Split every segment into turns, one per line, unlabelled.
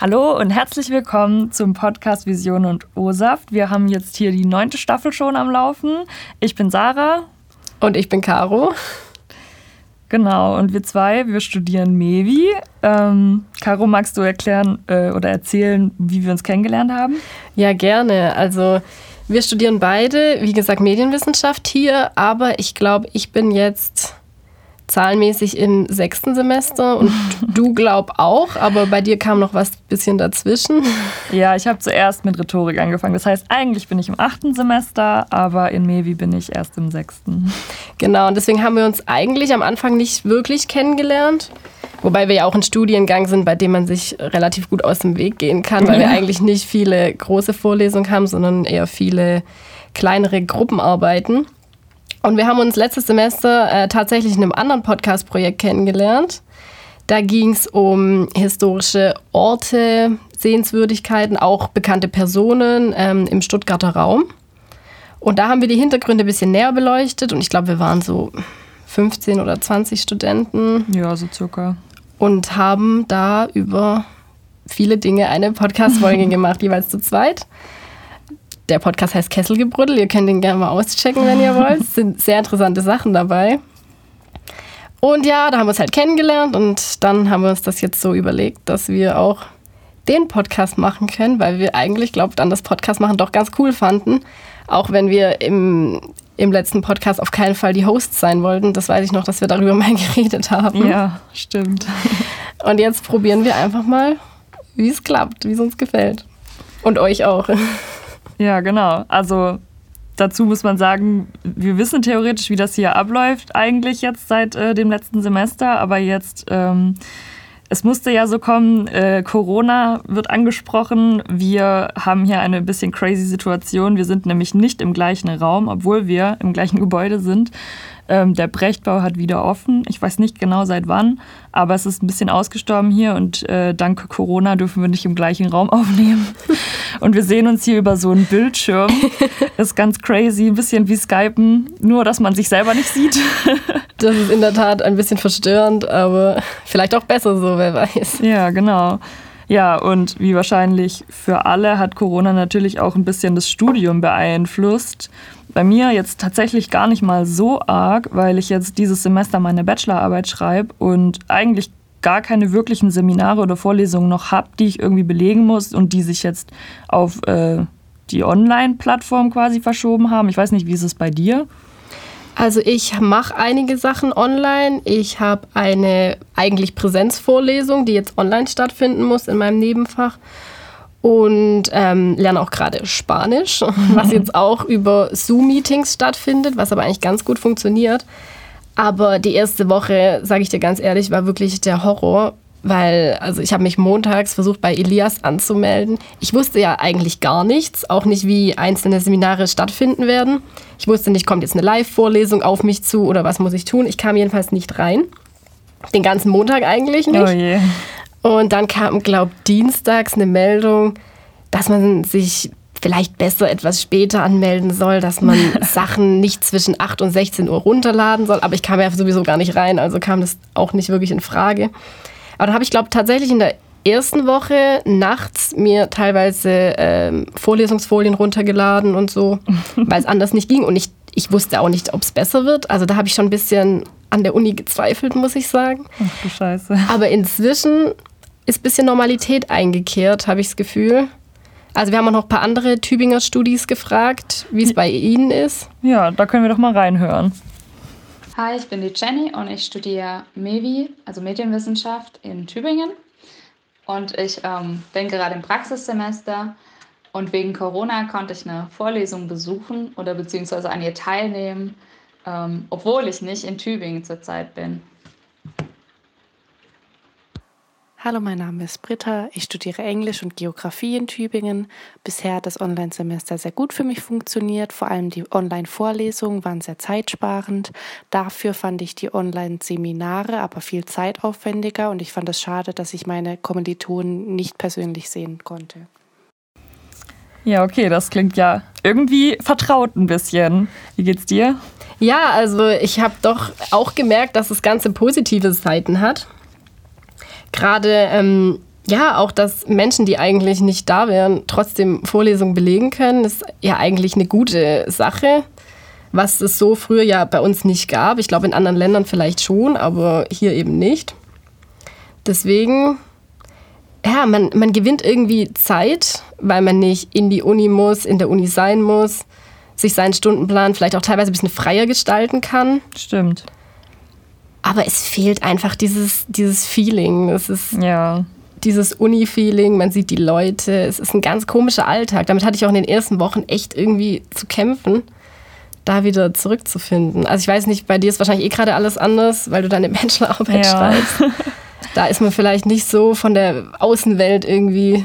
Hallo und herzlich willkommen zum Podcast Vision und O-Saft. Wir haben jetzt hier die neunte Staffel schon am Laufen. Ich bin Sarah.
Und ich bin Caro.
Genau, und wir zwei, wir studieren Mevi. Ähm, Caro, magst du erklären äh, oder erzählen, wie wir uns kennengelernt haben?
Ja, gerne. Also wir studieren beide, wie gesagt, Medienwissenschaft hier, aber ich glaube, ich bin jetzt zahlenmäßig im sechsten Semester und du glaub auch, aber bei dir kam noch was bisschen dazwischen.
Ja, ich habe zuerst mit Rhetorik angefangen. Das heißt, eigentlich bin ich im achten Semester, aber in Mevi bin ich erst im sechsten.
Genau, und deswegen haben wir uns eigentlich am Anfang nicht wirklich kennengelernt. Wobei wir ja auch in Studiengang sind, bei dem man sich relativ gut aus dem Weg gehen kann, weil wir eigentlich nicht viele große Vorlesungen haben, sondern eher viele kleinere Gruppenarbeiten. Und wir haben uns letztes Semester äh, tatsächlich in einem anderen Podcast-Projekt kennengelernt. Da ging es um historische Orte, Sehenswürdigkeiten, auch bekannte Personen ähm, im Stuttgarter Raum. Und da haben wir die Hintergründe ein bisschen näher beleuchtet und ich glaube, wir waren so 15 oder 20 Studenten.
Ja, so circa.
Und haben da über viele Dinge eine Podcast-Folge gemacht, jeweils zu zweit. Der Podcast heißt Kesselgebrüddel. Ihr könnt ihn gerne mal auschecken, wenn ihr wollt. Es sind sehr interessante Sachen dabei. Und ja, da haben wir uns halt kennengelernt und dann haben wir uns das jetzt so überlegt, dass wir auch den Podcast machen können, weil wir eigentlich, glaubt an das Podcast machen doch ganz cool fanden. Auch wenn wir im, im letzten Podcast auf keinen Fall die Hosts sein wollten. Das weiß ich noch, dass wir darüber mal geredet haben.
Ja, stimmt.
Und jetzt probieren wir einfach mal, wie es klappt, wie es uns gefällt. Und euch auch.
Ja, genau. Also dazu muss man sagen, wir wissen theoretisch, wie das hier abläuft, eigentlich jetzt seit äh, dem letzten Semester, aber jetzt, ähm, es musste ja so kommen, äh, Corona wird angesprochen. Wir haben hier eine bisschen crazy Situation. Wir sind nämlich nicht im gleichen Raum, obwohl wir im gleichen Gebäude sind. Ähm, der Brechtbau hat wieder offen. Ich weiß nicht genau seit wann, aber es ist ein bisschen ausgestorben hier und äh, dank Corona dürfen wir nicht im gleichen Raum aufnehmen. Und wir sehen uns hier über so einen Bildschirm. Das ist ganz crazy, ein bisschen wie Skypen, nur dass man sich selber nicht sieht.
Das ist in der Tat ein bisschen verstörend, aber vielleicht auch besser so, wer weiß.
Ja, genau. Ja, und wie wahrscheinlich für alle hat Corona natürlich auch ein bisschen das Studium beeinflusst. Bei mir jetzt tatsächlich gar nicht mal so arg, weil ich jetzt dieses Semester meine Bachelorarbeit schreibe und eigentlich gar keine wirklichen Seminare oder Vorlesungen noch habe, die ich irgendwie belegen muss und die sich jetzt auf äh, die Online-Plattform quasi verschoben haben. Ich weiß nicht, wie ist es bei dir?
Also ich mache einige Sachen online. Ich habe eine eigentlich Präsenzvorlesung, die jetzt online stattfinden muss in meinem Nebenfach und ähm, lerne auch gerade Spanisch, was jetzt auch über Zoom-Meetings stattfindet, was aber eigentlich ganz gut funktioniert. Aber die erste Woche, sage ich dir ganz ehrlich, war wirklich der Horror, weil also ich habe mich montags versucht bei Elias anzumelden. Ich wusste ja eigentlich gar nichts, auch nicht wie einzelne Seminare stattfinden werden. Ich wusste nicht, kommt jetzt eine Live-Vorlesung auf mich zu oder was muss ich tun. Ich kam jedenfalls nicht rein. Den ganzen Montag eigentlich nicht. Oh. Und dann kam, glaube ich, dienstags eine Meldung, dass man sich vielleicht besser etwas später anmelden soll, dass man Sachen nicht zwischen 8 und 16 Uhr runterladen soll. Aber ich kam ja sowieso gar nicht rein, also kam das auch nicht wirklich in Frage. Aber da habe ich, glaube ich, tatsächlich in der ersten Woche nachts mir teilweise ähm, Vorlesungsfolien runtergeladen und so, weil es anders nicht ging. Und ich, ich wusste auch nicht, ob es besser wird. Also da habe ich schon ein bisschen an der Uni gezweifelt, muss ich sagen.
Ach du Scheiße.
Aber inzwischen ist ein bisschen Normalität eingekehrt, habe ich das Gefühl. Also wir haben auch noch ein paar andere Tübinger Studis gefragt, wie es bei Ihnen ist.
Ja, da können wir doch mal reinhören.
Hi, ich bin die Jenny und ich studiere MEVI, also Medienwissenschaft in Tübingen. Und ich ähm, bin gerade im Praxissemester und wegen Corona konnte ich eine Vorlesung besuchen oder beziehungsweise an ihr teilnehmen, ähm, obwohl ich nicht in Tübingen zurzeit bin.
Hallo, mein Name ist Britta. Ich studiere Englisch und Geografie in Tübingen. Bisher hat das Online-Semester sehr gut für mich funktioniert. Vor allem die Online-Vorlesungen waren sehr zeitsparend. Dafür fand ich die Online-Seminare aber viel zeitaufwendiger und ich fand es schade, dass ich meine Kommilitonen nicht persönlich sehen konnte.
Ja, okay, das klingt ja irgendwie vertraut ein bisschen. Wie geht's dir?
Ja, also ich habe doch auch gemerkt, dass das Ganze positive Seiten hat gerade ähm, ja, auch, dass Menschen, die eigentlich nicht da wären, trotzdem Vorlesungen belegen können, ist ja eigentlich eine gute Sache, was es so früher ja bei uns nicht gab. Ich glaube, in anderen Ländern vielleicht schon, aber hier eben nicht. Deswegen, ja, man, man gewinnt irgendwie Zeit, weil man nicht in die Uni muss, in der Uni sein muss, sich seinen Stundenplan vielleicht auch teilweise ein bisschen freier gestalten kann.
Stimmt.
Aber es fehlt einfach dieses, dieses Feeling. Es ist
Ja.
dieses Uni-Feeling, man sieht die Leute. Es ist ein ganz komischer Alltag. Damit hatte ich auch in den ersten Wochen echt irgendwie zu kämpfen, da wieder zurückzufinden. Also ich weiß nicht, bei dir ist wahrscheinlich eh gerade alles anders, weil du deine Bachelorarbeit
Ja.
schreibst. Da ist man vielleicht nicht so von der Außenwelt irgendwie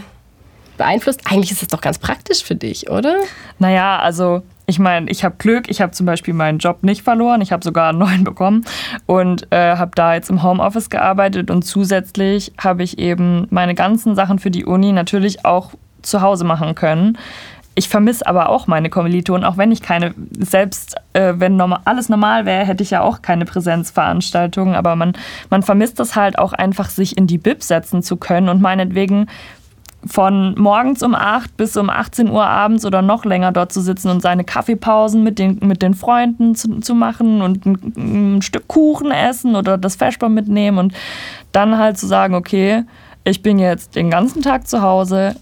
beeinflusst. Eigentlich ist es doch ganz praktisch für dich, oder?
Naja, also ich meine, ich habe Glück. Ich habe zum Beispiel meinen Job nicht verloren. Ich habe sogar einen neuen bekommen und äh, habe da jetzt im Homeoffice gearbeitet. Und zusätzlich habe ich eben meine ganzen Sachen für die Uni natürlich auch zu Hause machen können. Ich vermisse aber auch meine Kommilitonen, auch wenn ich keine, selbst äh, wenn normal, alles normal wäre, hätte ich ja auch keine Präsenzveranstaltungen. Aber man, man vermisst es halt auch einfach, sich in die Bib setzen zu können und meinetwegen von morgens um 8 bis um 18 Uhr abends oder noch länger dort zu sitzen und seine Kaffeepausen mit den, mit den Freunden zu, zu machen und ein, ein Stück Kuchen essen oder das Vesper mitnehmen und dann halt zu sagen, okay, ich bin jetzt den ganzen Tag zu Hause,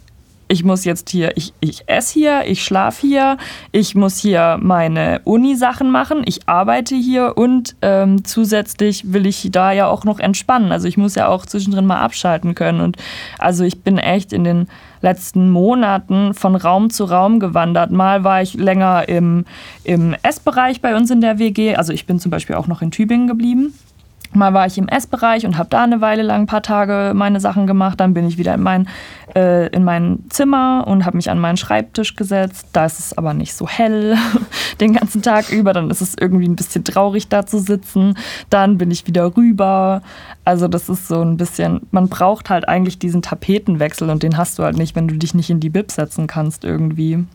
ich muss jetzt hier, ich, ich esse hier, ich schlafe hier, ich muss hier meine Uni-Sachen machen, ich arbeite hier und ähm, zusätzlich will ich da ja auch noch entspannen. Also ich muss ja auch zwischendrin mal abschalten können. Und also ich bin echt in den letzten Monaten von Raum zu Raum gewandert. Mal war ich länger im, im Essbereich bei uns in der WG. Also ich bin zum Beispiel auch noch in Tübingen geblieben. Mal war ich im Essbereich und habe da eine Weile lang ein paar Tage meine Sachen gemacht. Dann bin ich wieder in mein, äh, in mein Zimmer und habe mich an meinen Schreibtisch gesetzt. Da ist es aber nicht so hell den ganzen Tag über. Dann ist es irgendwie ein bisschen traurig, da zu sitzen. Dann bin ich wieder rüber. Also das ist so ein bisschen, man braucht halt eigentlich diesen Tapetenwechsel und den hast du halt nicht, wenn du dich nicht in die Bib setzen kannst irgendwie.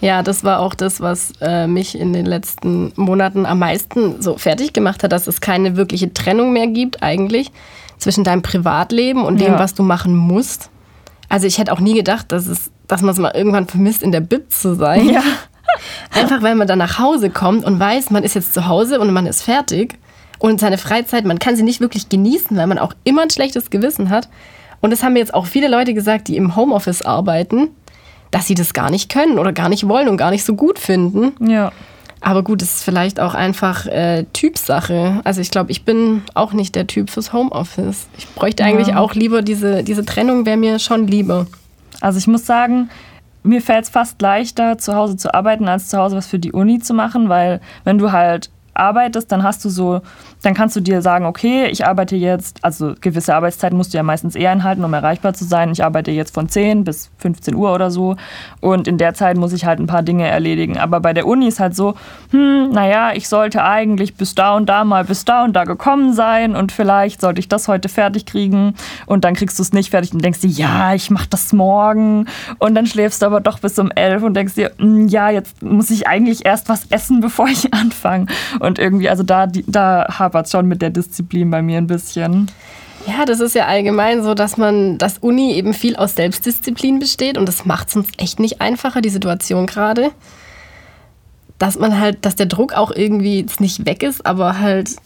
Ja, das war auch das, was äh, mich in den letzten Monaten am meisten so fertig gemacht hat, dass es keine wirkliche Trennung mehr gibt eigentlich zwischen deinem Privatleben und dem,
Ja.
was du machen musst. Also ich hätte auch nie gedacht, dass, es, dass man es mal irgendwann vermisst, in der Bib zu sein.
Ja.
Einfach weil man dann nach Hause kommt und weiß, man ist jetzt zu Hause und man ist fertig. Und seine Freizeit, man kann sie nicht wirklich genießen, weil man auch immer ein schlechtes Gewissen hat. Und das haben mir jetzt auch viele Leute gesagt, die im Homeoffice arbeiten, dass sie das gar nicht können oder gar nicht wollen und gar nicht so gut finden.
Ja.
Aber gut, es ist vielleicht auch einfach äh, Typsache. Also ich glaube, ich bin auch nicht der Typ fürs Homeoffice. Ich bräuchte eigentlich auch lieber diese, diese Trennung, wäre mir schon lieber.
Also ich muss sagen, mir fällt es fast leichter, zu Hause zu arbeiten, als zu Hause was für die Uni zu machen, weil wenn du halt arbeitest, dann hast du so, dann kannst du dir sagen, okay, ich arbeite jetzt, also gewisse Arbeitszeiten musst du ja meistens eher einhalten, um erreichbar zu sein. Ich arbeite jetzt von 10 bis 15 Uhr oder so und in der Zeit muss ich halt ein paar Dinge erledigen. Aber bei der Uni ist halt so, hm, naja, ich sollte eigentlich bis da und da mal bis da und da gekommen sein und vielleicht sollte ich das heute fertig kriegen und dann kriegst du es nicht fertig und denkst dir, ja, ich mach das morgen und dann schläfst du aber doch bis um 11 und denkst dir, hm, ja, jetzt muss ich eigentlich erst was essen, bevor ich anfange. Und irgendwie, also da, da hapert schon mit der Disziplin bei mir ein bisschen.
Ja, das ist ja allgemein so, dass man, dass Uni eben viel aus Selbstdisziplin besteht und das macht es uns echt nicht einfacher, die Situation gerade. Dass man halt, dass der Druck auch irgendwie jetzt nicht weg ist, aber halt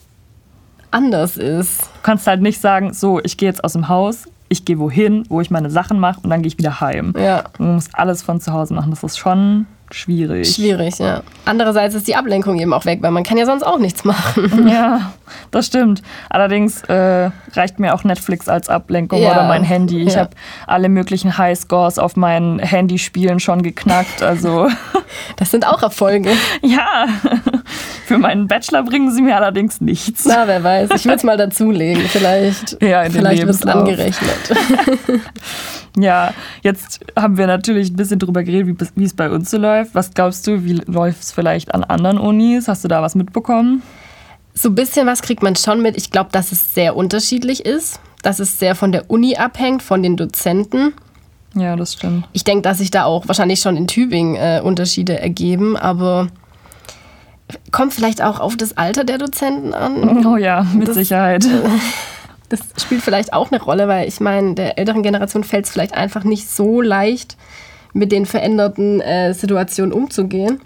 anders ist.
Du kannst halt nicht sagen, so, ich gehe jetzt aus dem Haus, ich gehe wohin, wo ich meine Sachen mache und dann gehe ich wieder heim.
Ja.
Du musst alles von zu Hause machen. Das ist schon schwierig.
Schwierig, ja. Andererseits ist die Ablenkung eben auch weg, weil man kann ja sonst auch nichts machen.
Ja, das stimmt. Allerdings äh, reicht mir auch Netflix als Ablenkung
Ja,
oder mein Handy. Ich
ja.
habe alle möglichen Highscores auf meinen Handyspielen schon geknackt. Also
Das sind auch Erfolge.
ja, für meinen Bachelor bringen sie mir allerdings nichts.
Na, wer weiß. Ich würde es mal dazulegen. Vielleicht,
Ja,
vielleicht wird es angerechnet.
Ja, jetzt haben wir natürlich ein bisschen drüber geredet, wie, es bei uns so läuft. Was glaubst du, wie läuft es vielleicht an anderen Unis? Hast du da was mitbekommen?
So ein bisschen was kriegt man schon mit. Ich glaube, dass es sehr unterschiedlich ist. Dass es sehr von der Uni abhängt, von den Dozenten.
Ja, das stimmt.
Ich denke, dass sich da auch wahrscheinlich schon in Tübingen äh, Unterschiede ergeben, aber kommt vielleicht auch auf das Alter der Dozenten an.
Oh ja, mit
Das-
Sicherheit.
Das spielt vielleicht auch eine Rolle, weil ich meine, der älteren Generation fällt es vielleicht einfach nicht so leicht, mit den veränderten äh, Situationen umzugehen.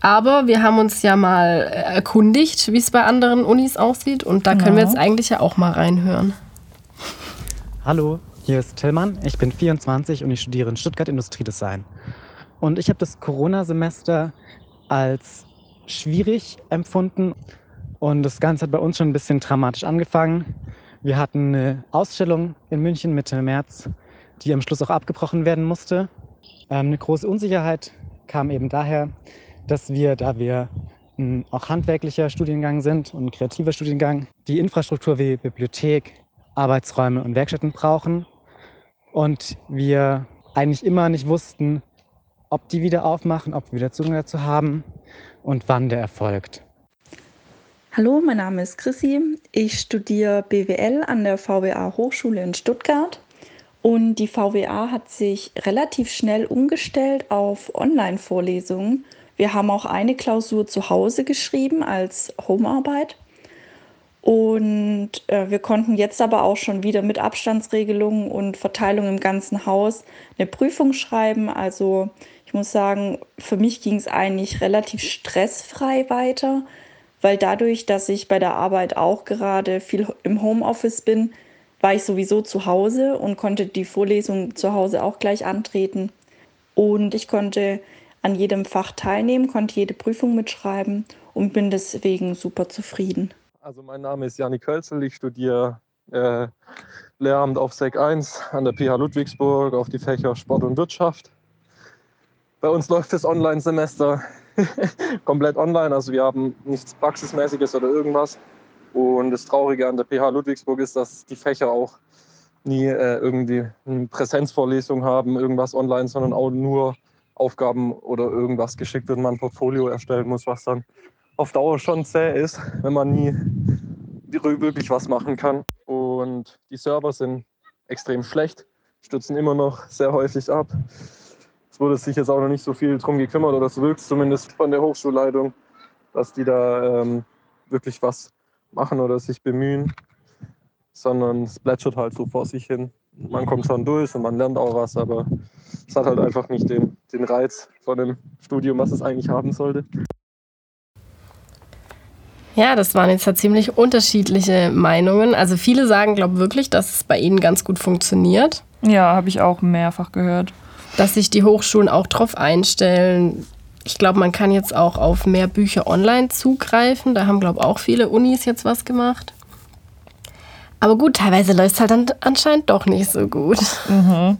Aber wir haben uns ja mal erkundigt, wie es bei anderen Unis aussieht. Und da genau. können wir jetzt eigentlich ja auch mal reinhören.
Hallo, hier ist Tillmann. Ich bin 24 und ich studiere in Stuttgart Industriedesign. Und ich habe das Corona-Semester als schwierig empfunden. Und das Ganze hat bei uns schon ein bisschen dramatisch angefangen. Wir hatten eine Ausstellung in München Mitte März, die am Schluss auch abgebrochen werden musste. Ähm, eine große Unsicherheit kam eben daher, dass wir, da wir auch handwerklicher Studiengang sind und kreativer Studiengang, die Infrastruktur wie Bibliothek, Arbeitsräume und Werkstätten brauchen. Und wir eigentlich immer nicht wussten, ob die wieder aufmachen, ob wir wieder Zugang dazu haben und wann der erfolgt.
Hallo, mein Name ist Chrissy. Ich studiere BWL an der VWA Hochschule in Stuttgart. Und die VWA hat sich relativ schnell umgestellt auf Online-Vorlesungen. Wir haben auch eine Klausur zu Hause geschrieben als Homearbeit. Und äh, wir konnten jetzt aber auch schon wieder mit Abstandsregelungen und Verteilung im ganzen Haus eine Prüfung schreiben. Also ich muss sagen, für mich ging es eigentlich relativ stressfrei weiter, weil dadurch, dass ich bei der Arbeit auch gerade viel im Homeoffice bin, war ich sowieso zu Hause und konnte die Vorlesung zu Hause auch gleich antreten. Und ich konnte an jedem Fach teilnehmen, konnte jede Prüfung mitschreiben und bin deswegen super zufrieden.
Also mein Name ist Janik Kölzel, ich studiere äh, Lehramt auf Sek 1 an der PH Ludwigsburg auf die Fächer Sport und Wirtschaft. Bei uns läuft das Online-Semester komplett online, also wir haben nichts Praxismäßiges oder irgendwas. Und das Traurige an der PH Ludwigsburg ist, dass die Fächer auch nie äh, irgendwie eine Präsenzvorlesung haben, irgendwas online, sondern auch nur Aufgaben oder irgendwas geschickt wird, man ein Portfolio erstellen muss, was dann auf Dauer schon zäh ist, wenn man nie wirklich was machen kann. Und die Server sind extrem schlecht, stürzen immer noch sehr häufig ab. Es wurde sich jetzt auch noch nicht so viel drum gekümmert, oder es wirkt zumindest von der Hochschulleitung, dass die da ähm, wirklich was machen oder sich bemühen, sondern es plätschert halt so vor sich hin. Man kommt schon durch und man lernt auch was, aber es hat halt einfach nicht den, den Reiz von dem Studium, was es eigentlich haben sollte.
Ja, das waren jetzt ja ziemlich unterschiedliche Meinungen. Also viele sagen, glaube ich, wirklich, dass es bei ihnen ganz gut funktioniert.
Ja, habe ich auch mehrfach gehört.
Dass sich die Hochschulen auch drauf einstellen. Ich glaube, man kann jetzt auch auf mehr Bücher online zugreifen. Da haben, glaube ich, auch viele Unis jetzt was gemacht. Aber gut, teilweise läuft es halt dann anscheinend doch nicht so gut.
Mhm.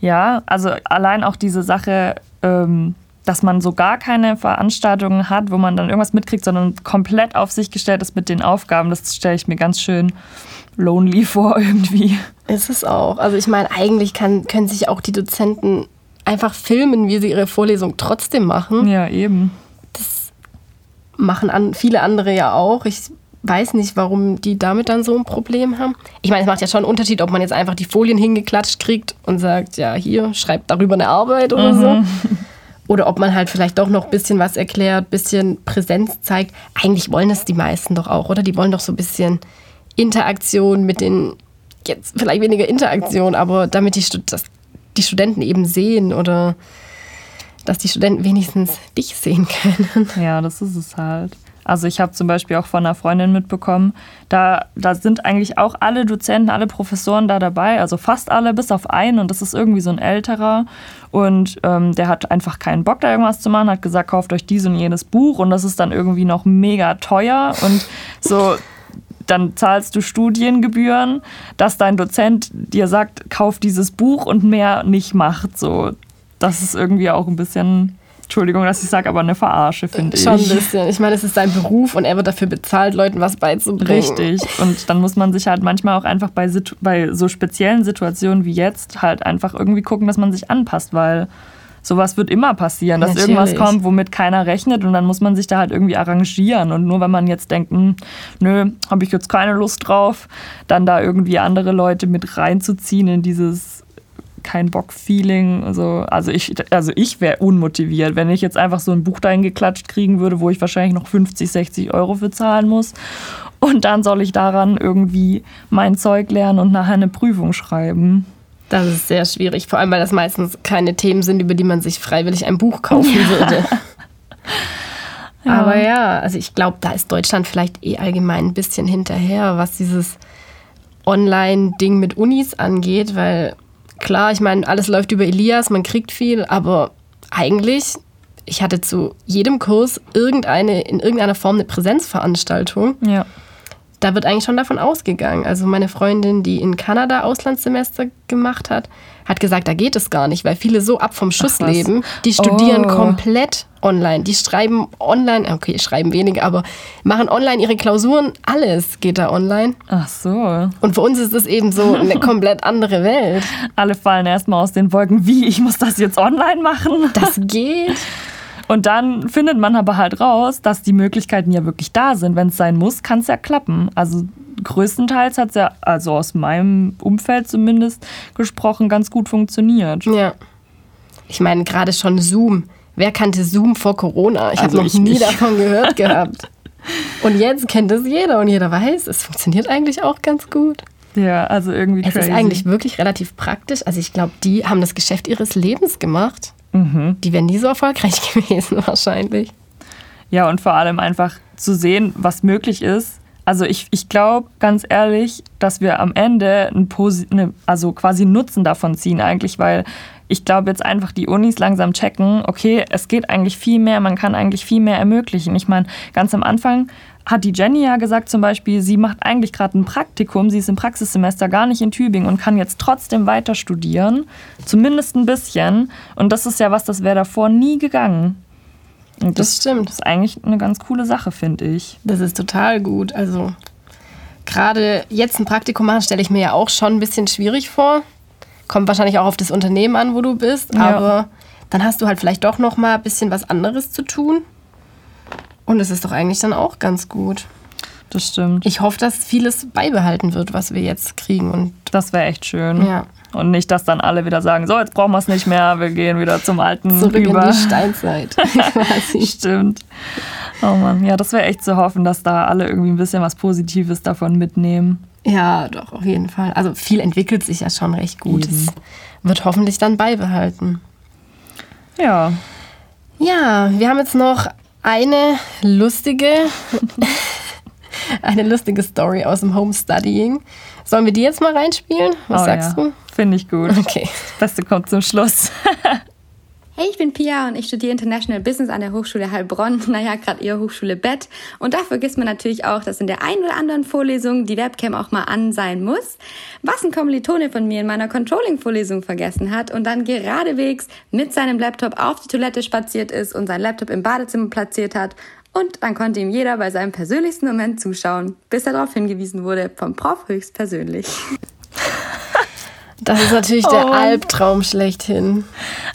Ja, also allein auch diese Sache, ähm, dass man so gar keine Veranstaltungen hat, wo man dann irgendwas mitkriegt, sondern komplett auf sich gestellt ist mit den Aufgaben. Das stelle ich mir ganz schön lonely vor irgendwie.
Ist es auch. Also ich meine, eigentlich kann, können sich auch die Dozenten einfach filmen, wie sie ihre Vorlesung trotzdem machen.
Ja, eben.
Das machen an, viele andere ja auch. Ich weiß nicht, warum die damit dann so ein Problem haben. Ich meine, es macht ja schon einen Unterschied, ob man jetzt einfach die Folien hingeklatscht kriegt und sagt, ja, hier, schreibt darüber eine Arbeit oder mhm. so. Oder ob man halt vielleicht doch noch ein bisschen was erklärt, ein bisschen Präsenz zeigt. Eigentlich wollen das die meisten doch auch, oder? Die wollen doch so ein bisschen Interaktion mit den, jetzt vielleicht weniger Interaktion, aber damit die, dass die Studenten eben sehen oder dass die Studenten wenigstens dich sehen können.
Ja, das ist es halt. Also ich habe zum Beispiel auch von einer Freundin mitbekommen, da, da sind eigentlich auch alle Dozenten, alle Professoren da dabei, also fast alle, bis auf einen und das ist irgendwie so ein älterer und ähm, der hat einfach keinen Bock da irgendwas zu machen, hat gesagt, kauft euch dies und jenes Buch und das ist dann irgendwie noch mega teuer und so dann zahlst du Studiengebühren, dass dein Dozent dir sagt, kauf dieses Buch und mehr nicht macht. So, das ist irgendwie auch ein bisschen Entschuldigung, dass ich sage, aber eine Verarsche, finde ich.
Schon ein bisschen. Ich meine, es ist sein Beruf und er wird dafür bezahlt, Leuten was beizubringen.
Richtig. Und dann muss man sich halt manchmal auch einfach bei, bei so speziellen Situationen wie jetzt halt einfach irgendwie gucken, dass man sich anpasst, weil sowas wird immer passieren, dass Natürlich. irgendwas kommt, womit keiner rechnet und dann muss man sich da halt irgendwie arrangieren. Und nur wenn man jetzt denkt, hm, nö, habe ich jetzt keine Lust drauf, dann da irgendwie andere Leute mit reinzuziehen in dieses kein Bock-Feeling. Also, also ich, also ich wäre unmotiviert, wenn ich jetzt einfach so ein Buch dahin geklatscht kriegen würde, wo ich wahrscheinlich noch 50, 60 Euro für zahlen muss. und dann soll ich daran irgendwie mein Zeug lernen und nachher eine Prüfung schreiben.
Das ist sehr schwierig, vor allem weil das meistens keine Themen sind, über die man sich freiwillig ein Buch kaufen ja. würde. Ja. Aber ja, also ich glaube, da ist Deutschland vielleicht eh allgemein ein bisschen hinterher, was dieses Online-Ding mit Unis angeht, weil klar, ich meine, alles läuft über Elias, man kriegt viel, aber eigentlich, ich hatte zu jedem Kurs irgendeine, in irgendeiner Form eine Präsenzveranstaltung.
Ja
da wird eigentlich schon davon ausgegangen. Also meine Freundin, die in Kanada Auslandssemester gemacht hat, hat gesagt, da geht es gar nicht, weil viele so ab vom Schuss leben. Die studieren oh. komplett online. Die schreiben online, okay, schreiben weniger, aber machen online ihre Klausuren. Alles geht da online.
Ach so.
Und für uns ist es eben so eine komplett andere Welt.
Alle fallen erstmal aus den Wolken. Wie, ich muss das jetzt online machen?
Das geht.
Und dann findet man aber halt raus, dass die Möglichkeiten ja wirklich da sind. Wenn es sein muss, kann es ja klappen. Also größtenteils hat es ja, also aus meinem Umfeld zumindest gesprochen, ganz gut funktioniert.
Ja. Ich meine, gerade schon Zoom. Wer kannte Zoom vor Corona? Ich also habe noch nie nicht. davon gehört gehabt. Und jetzt kennt es jeder und jeder weiß, es funktioniert eigentlich auch ganz gut.
Ja, also irgendwie
Es crazy. ist eigentlich wirklich relativ praktisch. Also ich glaube, die haben das Geschäft ihres Lebens gemacht. Mhm. Die wären nie so erfolgreich gewesen wahrscheinlich.
Ja, und vor allem einfach zu sehen, was möglich ist. Also ich, ich glaube ganz ehrlich, dass wir am Ende ein eine, also quasi Nutzen davon ziehen eigentlich, weil ich glaube jetzt einfach die Unis langsam checken, okay, es geht eigentlich viel mehr, man kann eigentlich viel mehr ermöglichen. Ich meine, ganz am Anfang hat die Jenny ja gesagt zum Beispiel, sie macht eigentlich gerade ein Praktikum, sie ist im Praxissemester gar nicht in Tübingen und kann jetzt trotzdem weiter studieren, zumindest ein bisschen. Und das ist ja was, das wäre davor nie gegangen. Und das, das stimmt. Das ist eigentlich eine ganz coole Sache, finde ich.
Das ist total gut. Also gerade jetzt ein Praktikum machen, stelle ich mir ja auch schon ein bisschen schwierig vor. Kommt wahrscheinlich auch auf das Unternehmen an, wo du bist, ja. aber dann hast du halt vielleicht doch noch mal ein bisschen was anderes zu tun. Und es ist doch eigentlich dann auch ganz gut.
Das stimmt.
Ich hoffe, dass vieles beibehalten wird, was wir jetzt kriegen. Und
das wäre echt schön.
Ja.
Und nicht, dass dann alle wieder sagen, so, jetzt brauchen wir es nicht mehr, wir gehen wieder zum alten
Zurück über. in die Steinzeit.
Stimmt. Oh Mann, ja, das wäre echt zu hoffen, dass da alle irgendwie ein bisschen was Positives davon mitnehmen.
Ja, doch, auf jeden Fall. Also viel entwickelt sich ja schon recht gut. Es wird hoffentlich dann beibehalten.
Ja.
Ja, wir haben jetzt noch eine lustige, eine lustige Story aus dem Homestudying. Sollen wir die jetzt mal reinspielen? Was oh, sagst ja. du?
Finde ich gut.
Okay.
Das Beste kommt zum Schluss.
Hey, ich bin Pia und ich studiere International Business an der Hochschule Heilbronn, naja, gerade eher Hochschule Bett. Und da vergisst man natürlich auch, dass in der einen oder anderen Vorlesung die Webcam auch mal an sein muss. Was ein Kommilitone von mir in meiner Controlling-Vorlesung vergessen hat und dann geradewegs mit seinem Laptop auf die Toilette spaziert ist und sein Laptop im Badezimmer platziert hat. Und dann konnte ihm jeder bei seinem persönlichsten Moment zuschauen, bis er darauf hingewiesen wurde, vom Prof höchstpersönlich.
Das ist natürlich oh. der Albtraum schlechthin.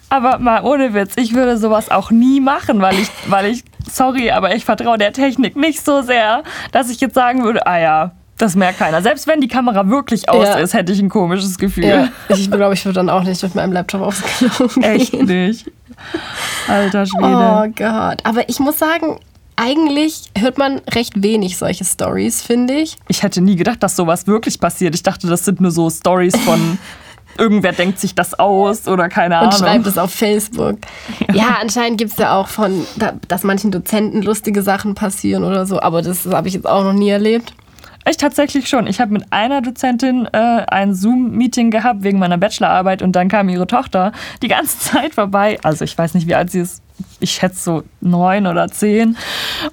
Aber mal ohne Witz, ich würde sowas auch nie machen, weil ich, weil ich, sorry, aber ich vertraue der Technik nicht so sehr, dass ich jetzt sagen würde, ah ja, das merkt keiner. Selbst wenn die Kamera wirklich aus ja. ist, hätte ich ein komisches Gefühl. Ja.
Ich glaube, ich würde dann auch nicht mit meinem Laptop aufs Klo
gehen. Echt nicht. Alter Schwede.
Oh Gott. Aber ich muss sagen, eigentlich hört man recht wenig solche Stories, finde ich.
Ich hätte nie gedacht, dass sowas wirklich passiert. Ich dachte, das sind nur so Stories von irgendwer denkt sich das aus oder keine Ahnung.
Und schreibt es auf Facebook. Ja, ja anscheinend gibt es ja auch von, dass manchen Dozenten lustige Sachen passieren oder so, aber das habe ich jetzt auch noch nie erlebt.
Ich tatsächlich schon. Ich habe mit einer Dozentin äh, ein Zoom-Meeting gehabt wegen meiner Bachelorarbeit und dann kam ihre Tochter die ganze Zeit vorbei. Also ich weiß nicht, wie alt sie ist ich schätze so neun oder zehn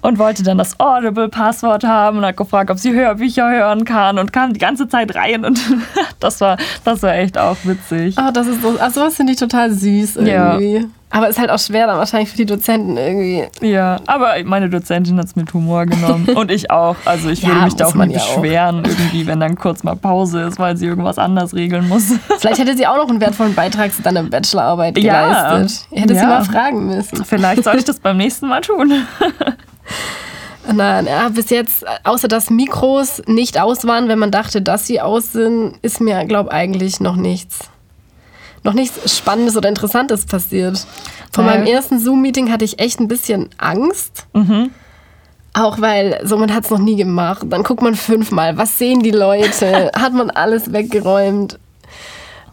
und wollte dann das Audible-Passwort haben und hat gefragt, ob sie Hörbücher hören kann und kam die ganze Zeit rein und das war, das war echt auch witzig.
Ah, das ist so, also das finde ich total süß irgendwie. Ja. Aber es ist halt auch schwer dann wahrscheinlich für die Dozenten irgendwie.
Ja, aber meine Dozentin hat es mit Humor genommen. Und ich auch. Also ich würde mich da auch nicht beschweren, auch. irgendwie, wenn dann kurz mal Pause ist, weil sie irgendwas anders regeln muss.
Vielleicht hätte sie auch noch einen wertvollen Beitrag zu deiner Bachelorarbeit ja. geleistet. Hätte ja. sie mal fragen müssen.
Vielleicht soll ich das beim nächsten Mal tun.
Nein, ja, bis jetzt, außer dass Mikros nicht aus waren, wenn man dachte, dass sie aus sind, ist mir, glaube ich, eigentlich noch nichts noch nichts Spannendes oder Interessantes passiert. Von meinem ersten Zoom-Meeting hatte ich echt ein bisschen Angst. Mhm. Auch weil so man hat es noch nie gemacht. Dann guckt man fünfmal, was sehen die Leute? hat man alles weggeräumt?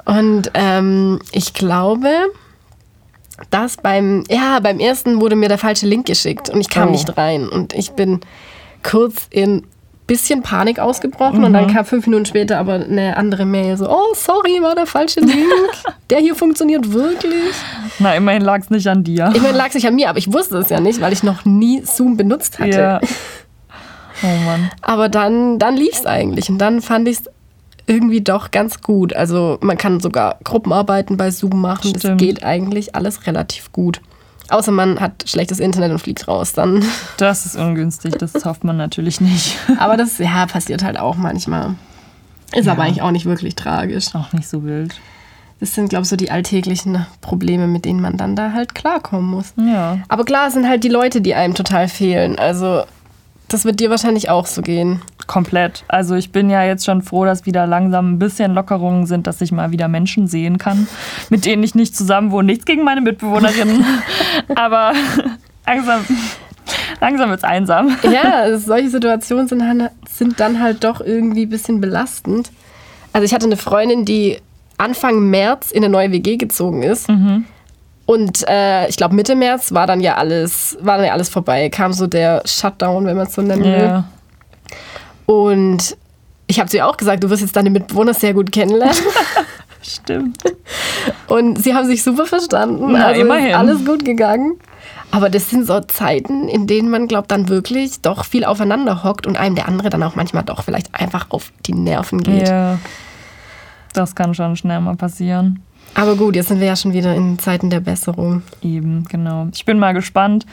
Und ähm, ich glaube, dass beim, ja, beim ersten wurde mir der falsche Link geschickt und ich kam
Oh.
nicht rein. Und ich bin kurz in bisschen Panik ausgebrochen und dann kam fünf Minuten später aber eine andere Mail so, oh, sorry, war der falsche Link. der hier funktioniert wirklich.
Na, immerhin lag es nicht an dir.
Meine, lag sich an mir, aber ich wusste es ja nicht, weil ich noch nie Zoom benutzt hatte.
Ja. Oh Mann.
Aber dann, dann lief es eigentlich und dann fand ich es irgendwie doch ganz gut. Also man kann sogar Gruppenarbeiten bei Zoom machen. Das
Stimmt.
geht eigentlich alles relativ gut. Außer man hat schlechtes Internet und fliegt raus dann.
Das ist ungünstig, das hofft man natürlich nicht.
Aber das ja, passiert halt auch manchmal. Ist aber eigentlich auch nicht wirklich tragisch.
Auch nicht so wild.
Das sind, glaube ich, so die alltäglichen Probleme, mit denen man dann da halt klarkommen muss.
Ja.
Aber klar, es sind halt die Leute, die einem total fehlen. Also das wird dir wahrscheinlich auch so gehen.
Komplett. Also ich bin ja jetzt schon froh, dass wieder langsam ein bisschen Lockerungen sind, dass ich mal wieder Menschen sehen kann, mit denen ich nicht zusammen wohne. Nichts gegen meine Mitbewohnerinnen, aber langsam, langsam wird's einsam.
Ja, solche Situationen sind, sind dann halt doch irgendwie ein bisschen belastend. Also ich hatte eine Freundin, die Anfang März in eine neue WG gezogen ist. Und äh, ich glaube Mitte März war dann ja alles, war dann ja alles vorbei. Kam so der Shutdown, wenn man es so nennen will. Und ich habe zu ihr auch gesagt, du wirst jetzt deine Mitbewohner sehr gut kennenlernen.
Stimmt.
Und sie haben sich super verstanden.
Na,
also
immerhin.
alles gut gegangen. Aber das sind so Zeiten, in denen man, glaubt, dann wirklich doch viel aufeinander hockt und einem der andere dann auch manchmal doch vielleicht einfach auf die Nerven geht.
Ja. Das kann schon schnell mal passieren.
Aber gut, jetzt sind wir ja schon wieder in Zeiten der Besserung.
Eben, genau. Ich bin mal gespannt,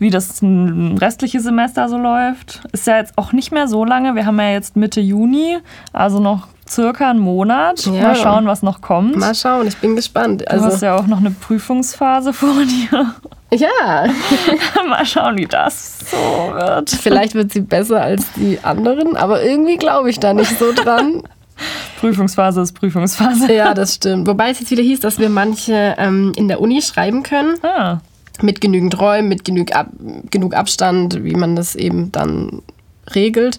wie das restliche Semester so läuft. Ist ja jetzt auch nicht mehr so lange. Wir haben ja jetzt Mitte Juni, also noch circa einen Monat.
Ja.
Mal schauen, was noch kommt.
Mal schauen, ich bin gespannt.
du hast
Also,
ja auch noch eine Prüfungsphase vor dir.
ja,
Mal schauen, wie das so wird.
vielleicht wird sie besser als die anderen, aber irgendwie glaube ich da nicht so dran.
Prüfungsphase ist Prüfungsphase.
Ja, das stimmt. Wobei es jetzt wieder hieß, dass wir manche ähm, in der Uni schreiben können.
Ah,
mit genügend Räumen, mit genug, Ab genug Abstand, wie man das eben dann regelt.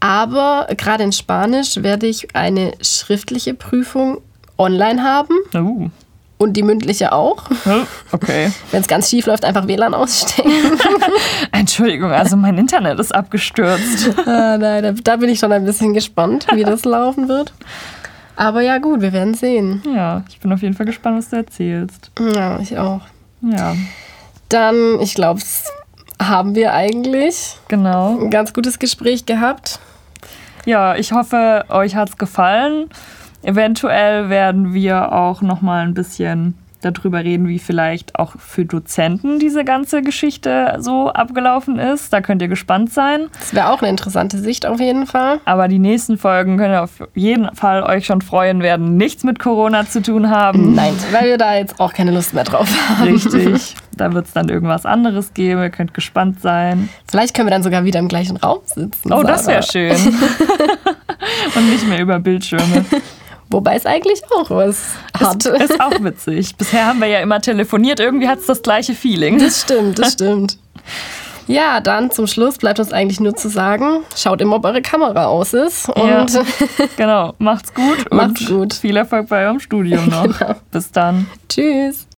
Aber gerade in Spanisch werde ich eine schriftliche Prüfung online haben
uh.
und die mündliche auch.
Oh, Okay.
Wenn es ganz schief läuft, einfach WLAN ausstecken.
Entschuldigung, also mein Internet ist abgestürzt.
ah, nein, da, da bin ich schon ein bisschen gespannt, wie das laufen wird. Aber ja, gut, wir werden sehen.
Ja, ich bin auf jeden Fall gespannt, was du erzählst.
Ja, ich auch.
Ja,
Dann, ich glaube, haben wir eigentlich
genau.
ein ganz gutes Gespräch gehabt.
Ja, ich hoffe, euch hat's gefallen. Eventuell werden wir auch noch mal ein bisschen darüber reden, wie vielleicht auch für Dozenten diese ganze Geschichte so abgelaufen ist. Da könnt ihr gespannt sein.
Das wäre auch eine interessante Sicht auf jeden Fall.
Aber die nächsten Folgen könnt ihr auf jeden Fall euch schon freuen, werden nichts mit Corona zu tun haben.
Nein, weil wir da jetzt auch keine Lust mehr drauf haben.
Richtig. Da wird es dann irgendwas anderes geben. Ihr könnt gespannt sein.
Vielleicht können wir dann sogar wieder im gleichen Raum sitzen.
Oh, das wäre schön. Und nicht mehr über Bildschirme.
Wobei es eigentlich auch was hat.
Ist, ist auch witzig. Bisher haben wir ja immer telefoniert. Irgendwie hat es das gleiche Feeling.
Das stimmt, das stimmt. Ja, dann zum Schluss bleibt uns eigentlich nur zu sagen, schaut immer, ob eure Kamera aus ist. Und
Ja. Genau. Macht's gut
Macht's
und
gut.
viel Erfolg bei eurem Studium noch. Bis dann.
tschüss.